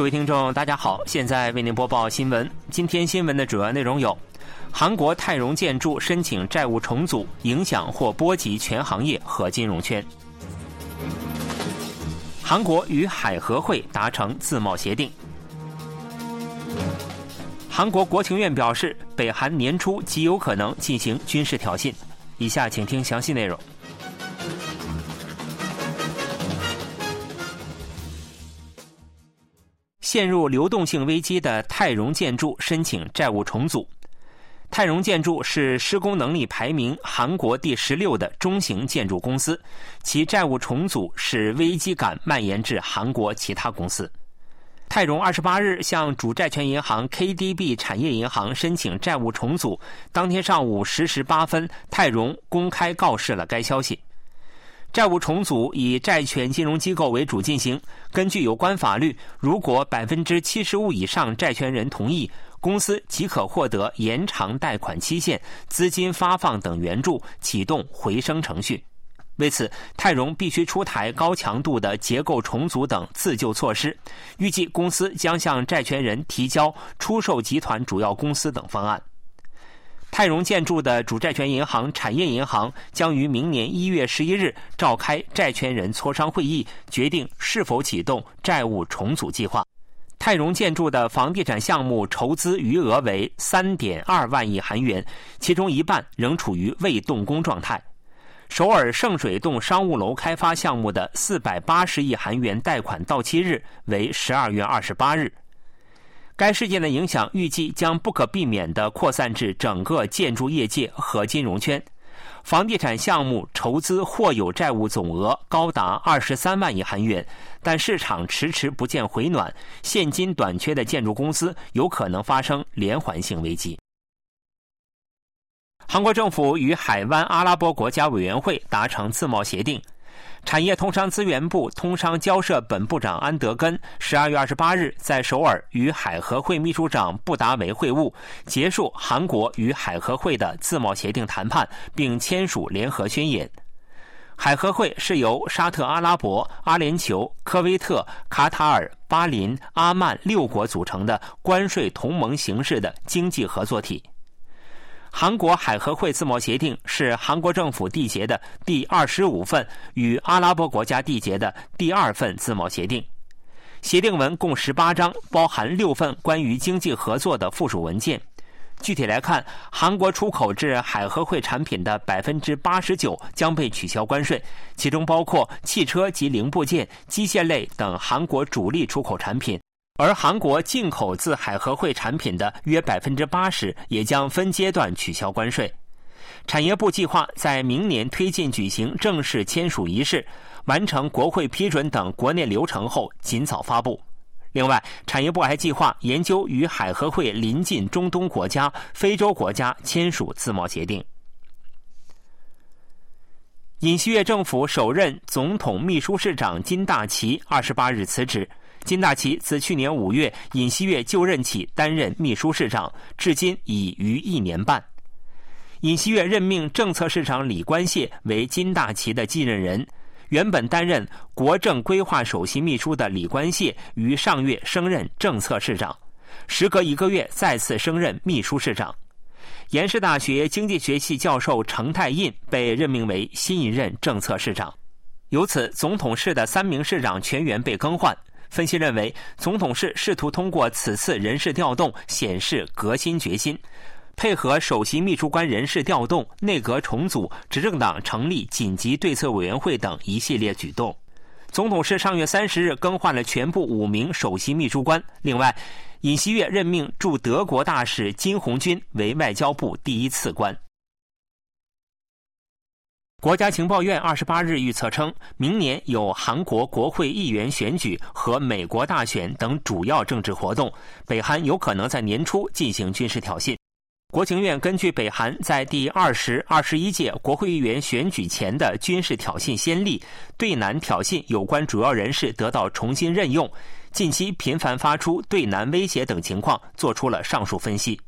各位听众，大家好，现在为您播报新闻。今天新闻的主要内容有：韩国泰荣建筑申请债务重组，影响或波及全行业和金融圈；韩国与海合会达成自贸协定；韩国国情院表示，北韩年初极有可能进行军事挑衅。以下请听详细内容。陷入流动性危机的泰荣建筑申请债务重组。泰荣建筑是施工能力排名韩国第十六的中型建筑公司，其债务重组使危机感蔓延至韩国其他公司。泰荣二十八日向主债权银行 KDB 产业银行申请债务重组，当天上午十时八分，泰荣公开告示了该消息。债务重组以债权金融机构为主进行。根据有关法律，如果百分之七十五以上债权人同意，公司即可获得延长贷款期限、资金发放等援助，启动回升程序。为此，泰荣必须出台高强度的结构重组等自救措施。预计公司将向债权人提交出售集团主要公司等方案。泰荣建筑的主债权银行产业银行将于明年一月十一日召开债权人磋商会议，决定是否启动债务重组计划。泰荣建筑的房地产项目筹资余额为三点二万亿韩元，其中一半仍处于未动工状态。首尔圣水洞商务楼开发项目的四百八十亿韩元贷款到期日为十二月二十八日。该事件的影响预计将不可避免地扩散至整个建筑业界和金融圈。房地产项目筹资或有债务总额高达二十三万亿韩元，但市场迟迟不见回暖，现金短缺的建筑公司有可能发生连环性危机。韩国政府与海湾阿拉伯国家委员会达成自贸协定。产业通商资源部通商交涉本部长安德根十二月二十八日在首尔与海合会秘书长布达维会晤，结束韩国与海合会的自贸协定谈判，并签署联合宣言。海合会是由沙特阿拉伯、阿联酋、科威特、卡塔尔、巴林、阿曼六国组成的关税同盟形式的经济合作体。韩国海合会自贸协定是韩国政府缔结的第二十五份与阿拉伯国家缔结的第二份自贸协定。协定文共十八章，包含六份关于经济合作的附属文件。具体来看，韩国出口至海合会产品的百分之八十九将被取消关税，其中包括汽车及零部件、机械类等韩国主力出口产品。而韩国进口自海合会产品的约百分之八十也将分阶段取消关税。产业部计划在明年推进举行正式签署仪式，完成国会批准等国内流程后尽早发布。另外，产业部还计划研究与海合会临近中东国家、非洲国家签署自贸协定。尹锡悦政府首任总统秘书市长金大奇二十八日辞职。金大奇自去年五月尹锡悦就任起担任秘书市长，至今已逾一年半。尹锡悦任命政策市长李官燮为金大奇的继任人。原本担任国政规划首席秘书的李官燮于上月升任政策市长，时隔一个月再次升任秘书市长。延世大学经济学系教授程泰印被任命为新一任政策市长。由此，总统室的三名市长全员被更换。分析认为，总统室试图通过此次人事调动显示革新决心，配合首席秘书官人事调动、内阁重组、执政党成立紧急对策委员会等一系列举动。总统室上月三十日更换了全部五名首席秘书官。另外，尹锡悦任命驻德国大使金红军为外交部第一次官。国家情报院二十八日预测称，明年有韩国国会议员选举和美国大选等主要政治活动，北韩有可能在年初进行军事挑衅。国情院根据北韩在第二十二十一届国会议员选举前的军事挑衅先例，对南挑衅有关主要人士得到重新任用，近期频繁发出对南威胁等情况，做出了上述分析。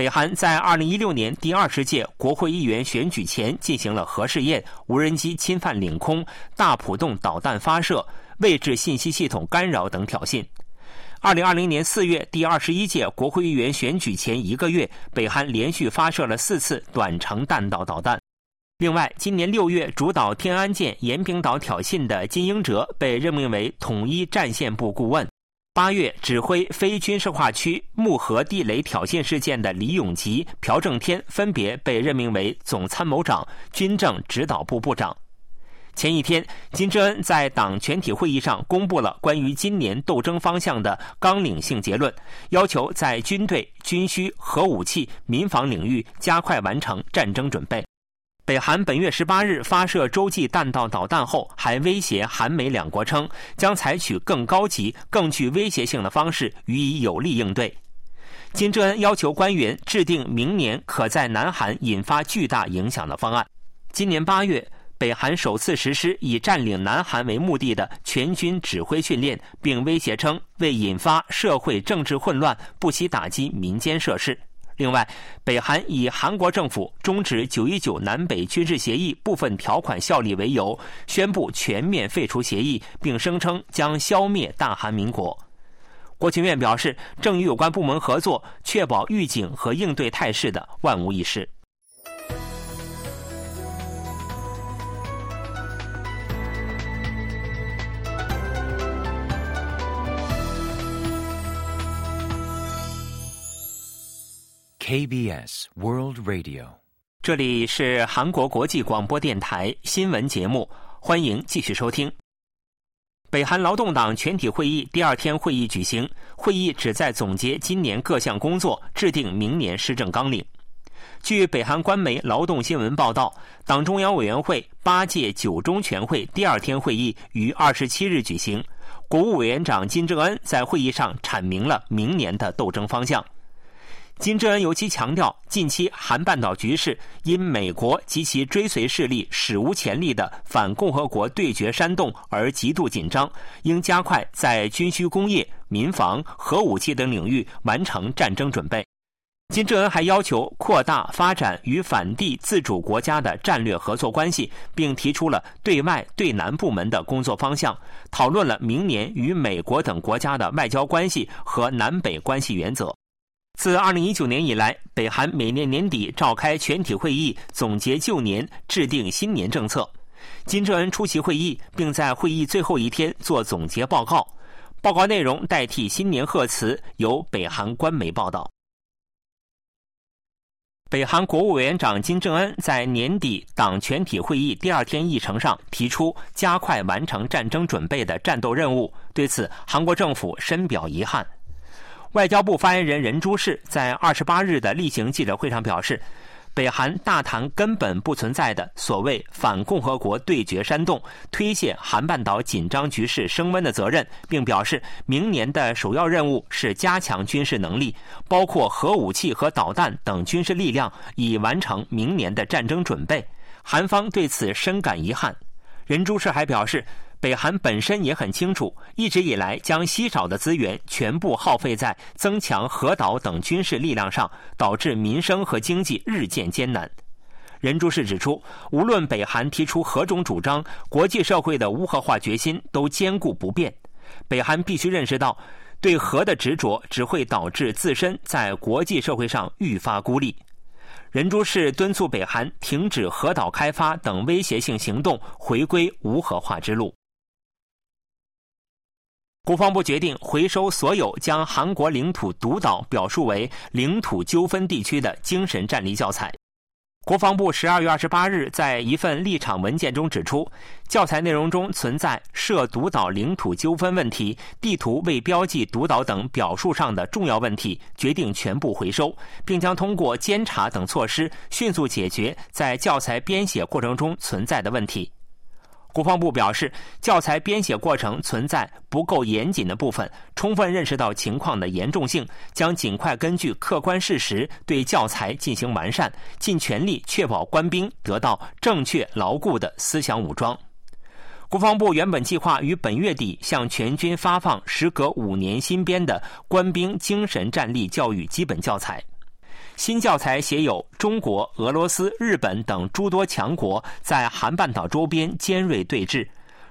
北韩在二零一六年第二十届国会议员选举前进行了核试验、无人机侵犯领空、大浦洞导弹发射、位置信息系统干扰等挑衅。二零二零年四月第二十一届国会议员选举前一个月，北韩连续发射了四次短程弹道导弹。另外，今年六月主导天安舰延坪岛挑衅的金英哲被任命为统一战线部顾问；八月指挥非军事化区木河地雷挑衅事件的李永吉、朴正天分别被任命为总参谋长、军政指导部部长。前一天，金正恩在党全体会议上公布了关于今年斗争方向的纲领性结论，要求在军队、军需、核武器、民防领域加快完成战争准备。北韩本月十八日发射洲际弹道导弹后，还威胁韩美两国称将采取更高级、更具威胁性的方式予以有力应对。金正恩要求官员制定明年可在南韩引发巨大影响的方案。今年八月。北韩首次实施以占领南韩为目的的全军指挥训练，并威胁称为引发社会政治混乱，不惜打击民间设施。另外，北韩以韩国政府终止九一九南北军事协议部分条款效力为由，宣布全面废除协议，并声称将消灭大韩民国。国情院表示，正与有关部门合作，确保预警和应对态势的万无一失。KBS World Radio，这里是韩国国际广播电台新闻节目，欢迎继续收听。北韩劳动党全体会议第二天会议举行，会议旨在总结今年各项工作，制定明年施政纲领。据北韩官媒《劳动新闻》报道，党中央委员会八届九中全会第二天会议于二十七日举行，国务委员长金正恩在会议上阐明了明年的斗争方向。金正恩尤其强调，近期韩半岛局势因美国及其追随势力史无前例的反共和国对决煽动而极度紧张，应加快在军需工业、民防、核武器等领域完成战争准备。金正恩还要求扩大发展与反帝自主国家的战略合作关系，并提出了对外对南部门的工作方向，讨论了明年与美国等国家的外交关系和南北关系原则。自2019年以来，北韩每年年底召开全体会议，总结旧年，制定新年政策。金正恩出席会议，并在会议最后一天做总结报告。报告内容代替新年贺词，由北韩官媒报道。北韩国务委员长金正恩在年底党全体会议第二天议程上提出加快完成战争准备的战斗任务，对此，韩国政府深表遗憾。外交部发言人任珠世在二十八日的例行记者会上表示，北韩大谈根本不存在的所谓反共和国对决煽动，推卸韩半岛紧张局势升温的责任，并表示明年的首要任务是加强军事能力，包括核武器和导弹等军事力量，以完成明年的战争准备。韩方对此深感遗憾。任珠世还表示。北韩本身也很清楚，一直以来将稀少的资源全部耗费在增强核岛等军事力量上，导致民生和经济日渐艰难。任珠世指出，无论北韩提出何种主张，国际社会的无核化决心都坚固不变。北韩必须认识到，对核的执着只会导致自身在国际社会上愈发孤立。任珠世敦促北韩停止核岛开发等威胁性行动，回归无核化之路。国防部决定回收所有将韩国领土独岛表述为领土纠纷地区的精神战力教材。国防部十二月二十八日在一份立场文件中指出，教材内容中存在涉独岛领土纠纷问题、地图未标记独岛等表述上的重要问题，决定全部回收，并将通过监察等措施迅速解决在教材编写过程中存在的问题。国防部表示，教材编写过程存在不够严谨的部分，充分认识到情况的严重性，将尽快根据客观事实对教材进行完善，尽全力确保官兵得到正确牢固的思想武装。国防部原本计划于本月底向全军发放时隔五年新编的官兵精神战力教育基本教材。新教材写有中国、俄罗斯、日本等诸多强国在韩半岛周边尖锐对峙，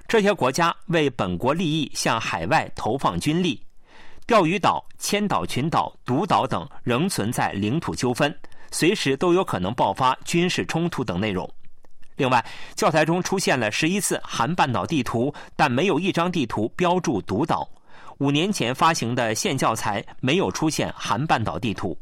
这些国家为本国利益向海外投放军力。钓鱼岛、千岛群岛、独岛等仍存在领土纠纷，随时都有可能爆发军事冲突等内容。另外，教材中出现了十一次韩半岛地图，但没有一张地图标注独岛。五年前发行的现教材没有出现韩半岛地图。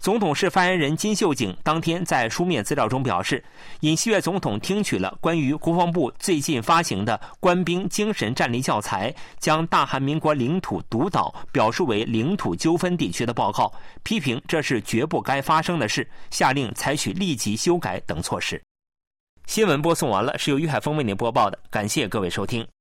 总统室发言人金秀景当天在书面资料中表示，尹锡悦总统听取了关于国防部最近发行的官兵精神战力教材，将大韩民国领土独岛表述为领土纠纷地区的报告，批评这是绝不该发生的事，下令采取立即修改等措施。新闻播送完了，是由于海峰为您播报的，感谢各位收听。